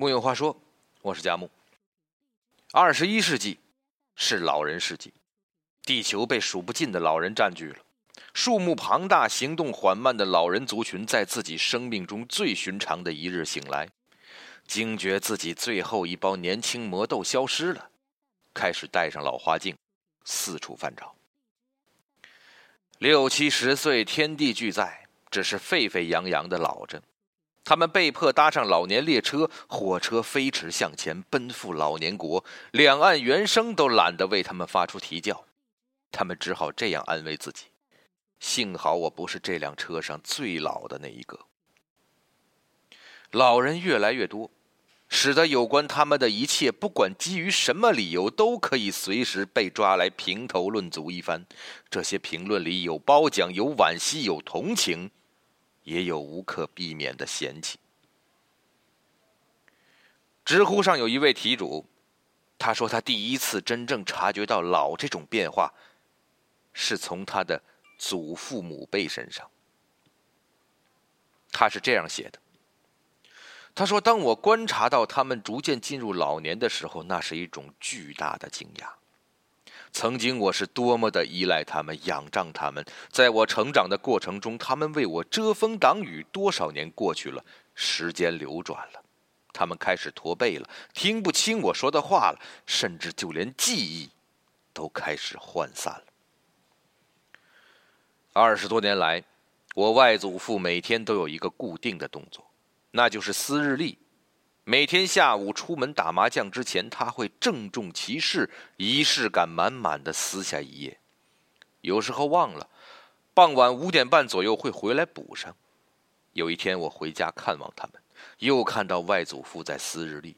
木有话说，我是佳木。二十一世纪是老人世纪，地球被数不尽的老人占据了。数目庞大、行动缓慢的老人族群，在自己生命中最寻常的一日醒来，惊觉自己最后一包年轻魔豆消失了，开始戴上老花镜，四处翻找。六七十岁，天地俱在，只是沸沸扬扬的老着。他们被迫搭上老年列车，火车飞驰向前，奔赴老年国。两岸猿声都懒得为他们发出啼叫，他们只好这样安慰自己。幸好我不是这辆车上最老的那一个。老人越来越多，使得有关他们的一切，不管基于什么理由，都可以随时被抓来评头论足一番。这些评论里有褒奖，有惋惜，有同情，也有无可避免的嫌弃。知乎上有一位题主，他说他第一次真正察觉到老这种变化，是从他的。祖父母辈身上，他是这样写的。他说：“当我观察到他们逐渐进入老年的时候，那是一种巨大的惊讶。曾经我是多么的依赖他们，仰仗他们，在我成长的过程中，他们为我遮风挡雨。多少年过去了，时间流转了，他们开始驼背了，听不清我说的话了，甚至就连记忆都开始涣散了。”二十多年来，我外祖父每天都有一个固定的动作，那就是撕日历。每天下午出门打麻将之前，他会郑重其事、仪式感满满的撕下一页。有时候忘了，傍晚五点半左右会回来补上。有一天我回家看望他们，又看到外祖父在撕日历。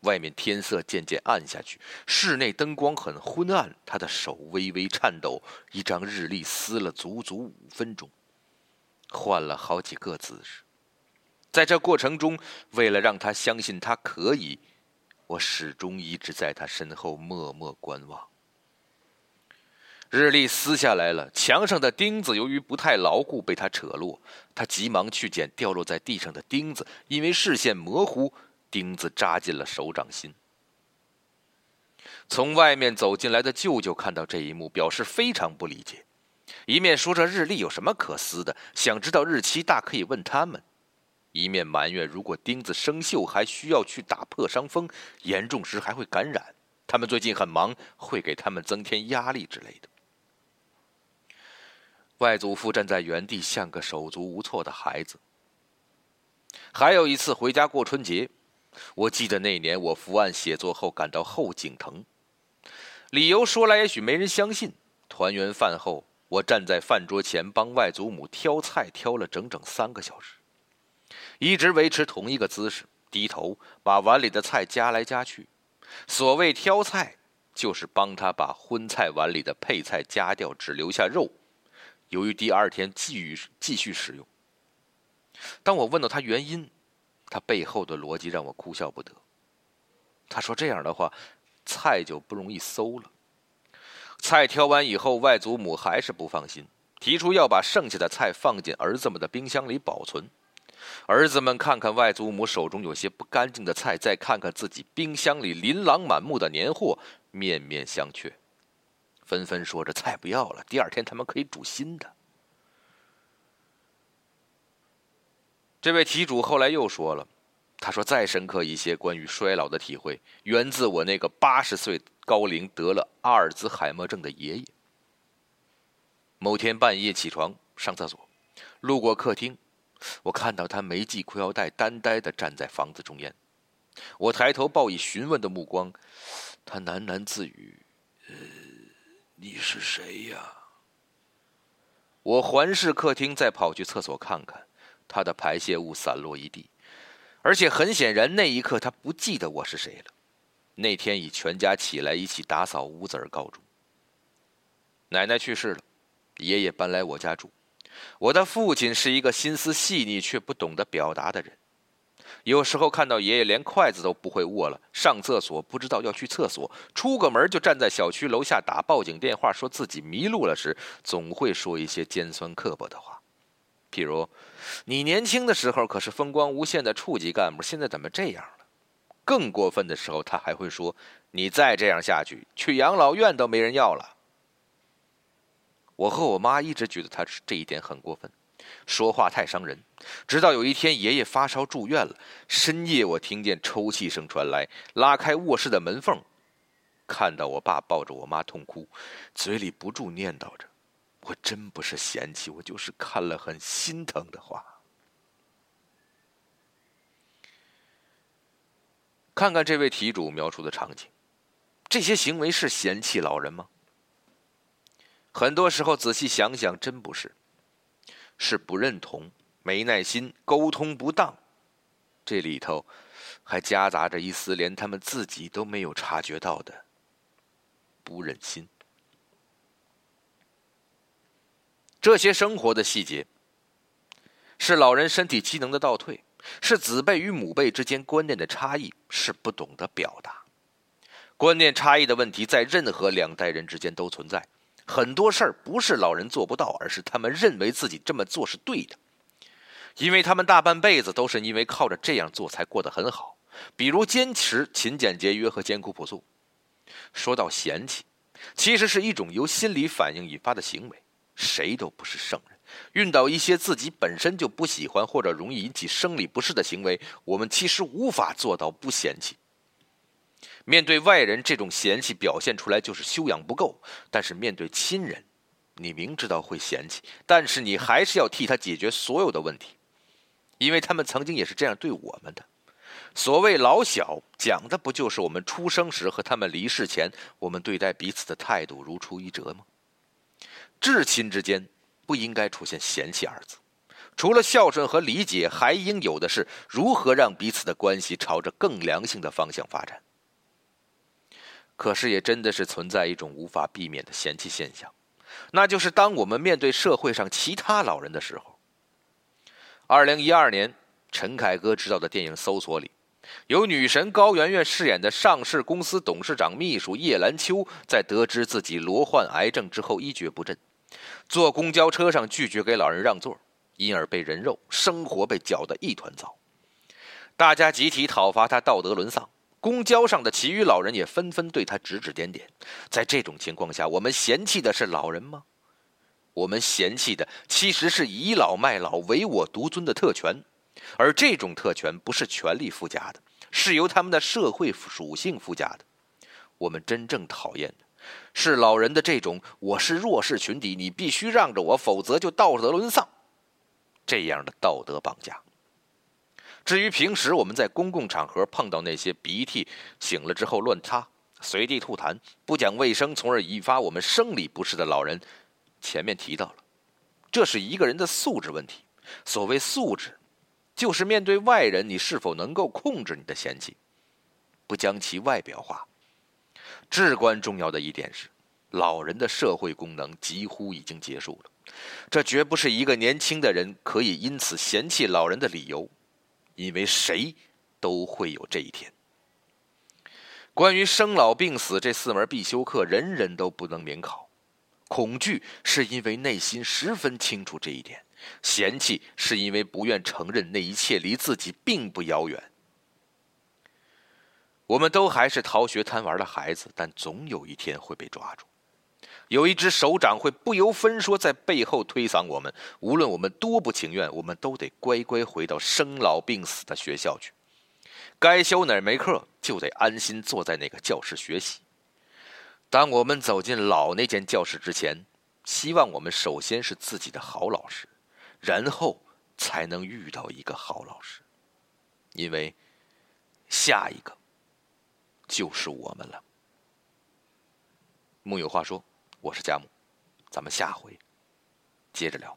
外面天色渐渐暗下去，室内灯光很昏暗。他的手微微颤抖，一张日历撕了足足五分钟，换了好几个姿势。在这过程中，为了让他相信他可以，我始终一直在他身后默默观望。日历撕下来了，墙上的钉子由于不太牢固，被他扯落。他急忙去捡掉落在地上的钉子，因为视线模糊。钉子扎进了手掌心。从外面走进来的舅舅看到这一幕，表示非常不理解，一面说着日历有什么可撕的，想知道日期大可以问他们；一面埋怨如果钉子生锈，还需要去打破伤风，严重时还会感染。他们最近很忙，会给他们增添压力之类的。外祖父站在原地，像个手足无措的孩子。还有一次回家过春节。我记得那年我伏案写作后感到后颈疼，理由说来也许没人相信。团圆饭后，我站在饭桌前帮外祖母挑菜，挑了整整三个小时，一直维持同一个姿势，低头把碗里的菜夹来夹去。所谓挑菜，就是帮他把荤菜碗里的配菜夹掉，只留下肉，由于第二天继续继续食用。当我问到他原因。他背后的逻辑让我哭笑不得。他说：“这样的话，菜就不容易馊了。”菜挑完以后，外祖母还是不放心，提出要把剩下的菜放进儿子们的冰箱里保存。儿子们看看外祖母手中有些不干净的菜，再看看自己冰箱里琳琅满目的年货，面面相觑，纷纷说着：“菜不要了，第二天他们可以煮新的。”这位题主后来又说了：“他说再深刻一些关于衰老的体会，源自我那个八十岁高龄得了阿尔兹海默症的爷爷。某天半夜起床上厕所，路过客厅，我看到他没系裤腰带，呆呆的站在房子中间。我抬头报以询问的目光，他喃喃自语：‘呃，你是谁呀？’我环视客厅，再跑去厕所看看。”他的排泄物散落一地，而且很显然，那一刻他不记得我是谁了。那天以全家起来一起打扫屋子而告终。奶奶去世了，爷爷搬来我家住。我的父亲是一个心思细腻却不懂得表达的人。有时候看到爷爷连筷子都不会握了，上厕所不知道要去厕所，出个门就站在小区楼下打报警电话，说自己迷路了时，总会说一些尖酸刻薄的话。譬如，你年轻的时候可是风光无限的处级干部，现在怎么这样了？更过分的时候，他还会说：“你再这样下去，去养老院都没人要了。”我和我妈一直觉得他这一点很过分，说话太伤人。直到有一天，爷爷发烧住院了，深夜我听见抽泣声传来，拉开卧室的门缝，看到我爸抱着我妈痛哭，嘴里不住念叨着。我真不是嫌弃，我就是看了很心疼的话。看看这位题主描述的场景，这些行为是嫌弃老人吗？很多时候仔细想想，真不是，是不认同、没耐心、沟通不当，这里头还夹杂着一丝连他们自己都没有察觉到的不忍心。这些生活的细节，是老人身体机能的倒退，是子辈与母辈之间观念的差异，是不懂得表达。观念差异的问题，在任何两代人之间都存在。很多事儿不是老人做不到，而是他们认为自己这么做是对的，因为他们大半辈子都是因为靠着这样做才过得很好。比如坚持勤俭节约和艰苦朴素。说到嫌弃，其实是一种由心理反应引发的行为。谁都不是圣人，遇到一些自己本身就不喜欢或者容易引起生理不适的行为，我们其实无法做到不嫌弃。面对外人，这种嫌弃表现出来就是修养不够；但是面对亲人，你明知道会嫌弃，但是你还是要替他解决所有的问题，因为他们曾经也是这样对我们的。所谓老小，讲的不就是我们出生时和他们离世前，我们对待彼此的态度如出一辙吗？至亲之间不应该出现嫌弃二字，除了孝顺和理解，还应有的是如何让彼此的关系朝着更良性的方向发展。可是，也真的是存在一种无法避免的嫌弃现象，那就是当我们面对社会上其他老人的时候。二零一二年，陈凯歌执导的电影《搜索》里。由女神高圆圆饰演的上市公司董事长秘书叶兰秋，在得知自己罹患癌症之后一蹶不振，坐公交车上拒绝给老人让座，因而被人肉，生活被搅得一团糟。大家集体讨伐他道德沦丧，公交上的其余老人也纷纷对他指指点点。在这种情况下，我们嫌弃的是老人吗？我们嫌弃的其实是倚老卖老、唯我独尊的特权。而这种特权不是权力附加的，是由他们的社会属性附加的。我们真正讨厌的是老人的这种“我是弱势群体，你必须让着我，否则就道德沦丧”这样的道德绑架。至于平时我们在公共场合碰到那些鼻涕醒了之后乱擦、随地吐痰、不讲卫生，从而引发我们生理不适的老人，前面提到了，这是一个人的素质问题。所谓素质。就是面对外人，你是否能够控制你的嫌弃，不将其外表化？至关重要的一点是，老人的社会功能几乎已经结束了，这绝不是一个年轻的人可以因此嫌弃老人的理由，因为谁都会有这一天。关于生老病死这四门必修课，人人都不能免考。恐惧是因为内心十分清楚这一点。嫌弃是因为不愿承认那一切离自己并不遥远。我们都还是逃学贪玩的孩子，但总有一天会被抓住。有一只手掌会不由分说在背后推搡我们，无论我们多不情愿，我们都得乖乖回到生老病死的学校去。该修哪门课，就得安心坐在那个教室学习。当我们走进老那间教室之前，希望我们首先是自己的好老师。然后才能遇到一个好老师，因为下一个就是我们了。木有话说，我是佳木，咱们下回接着聊。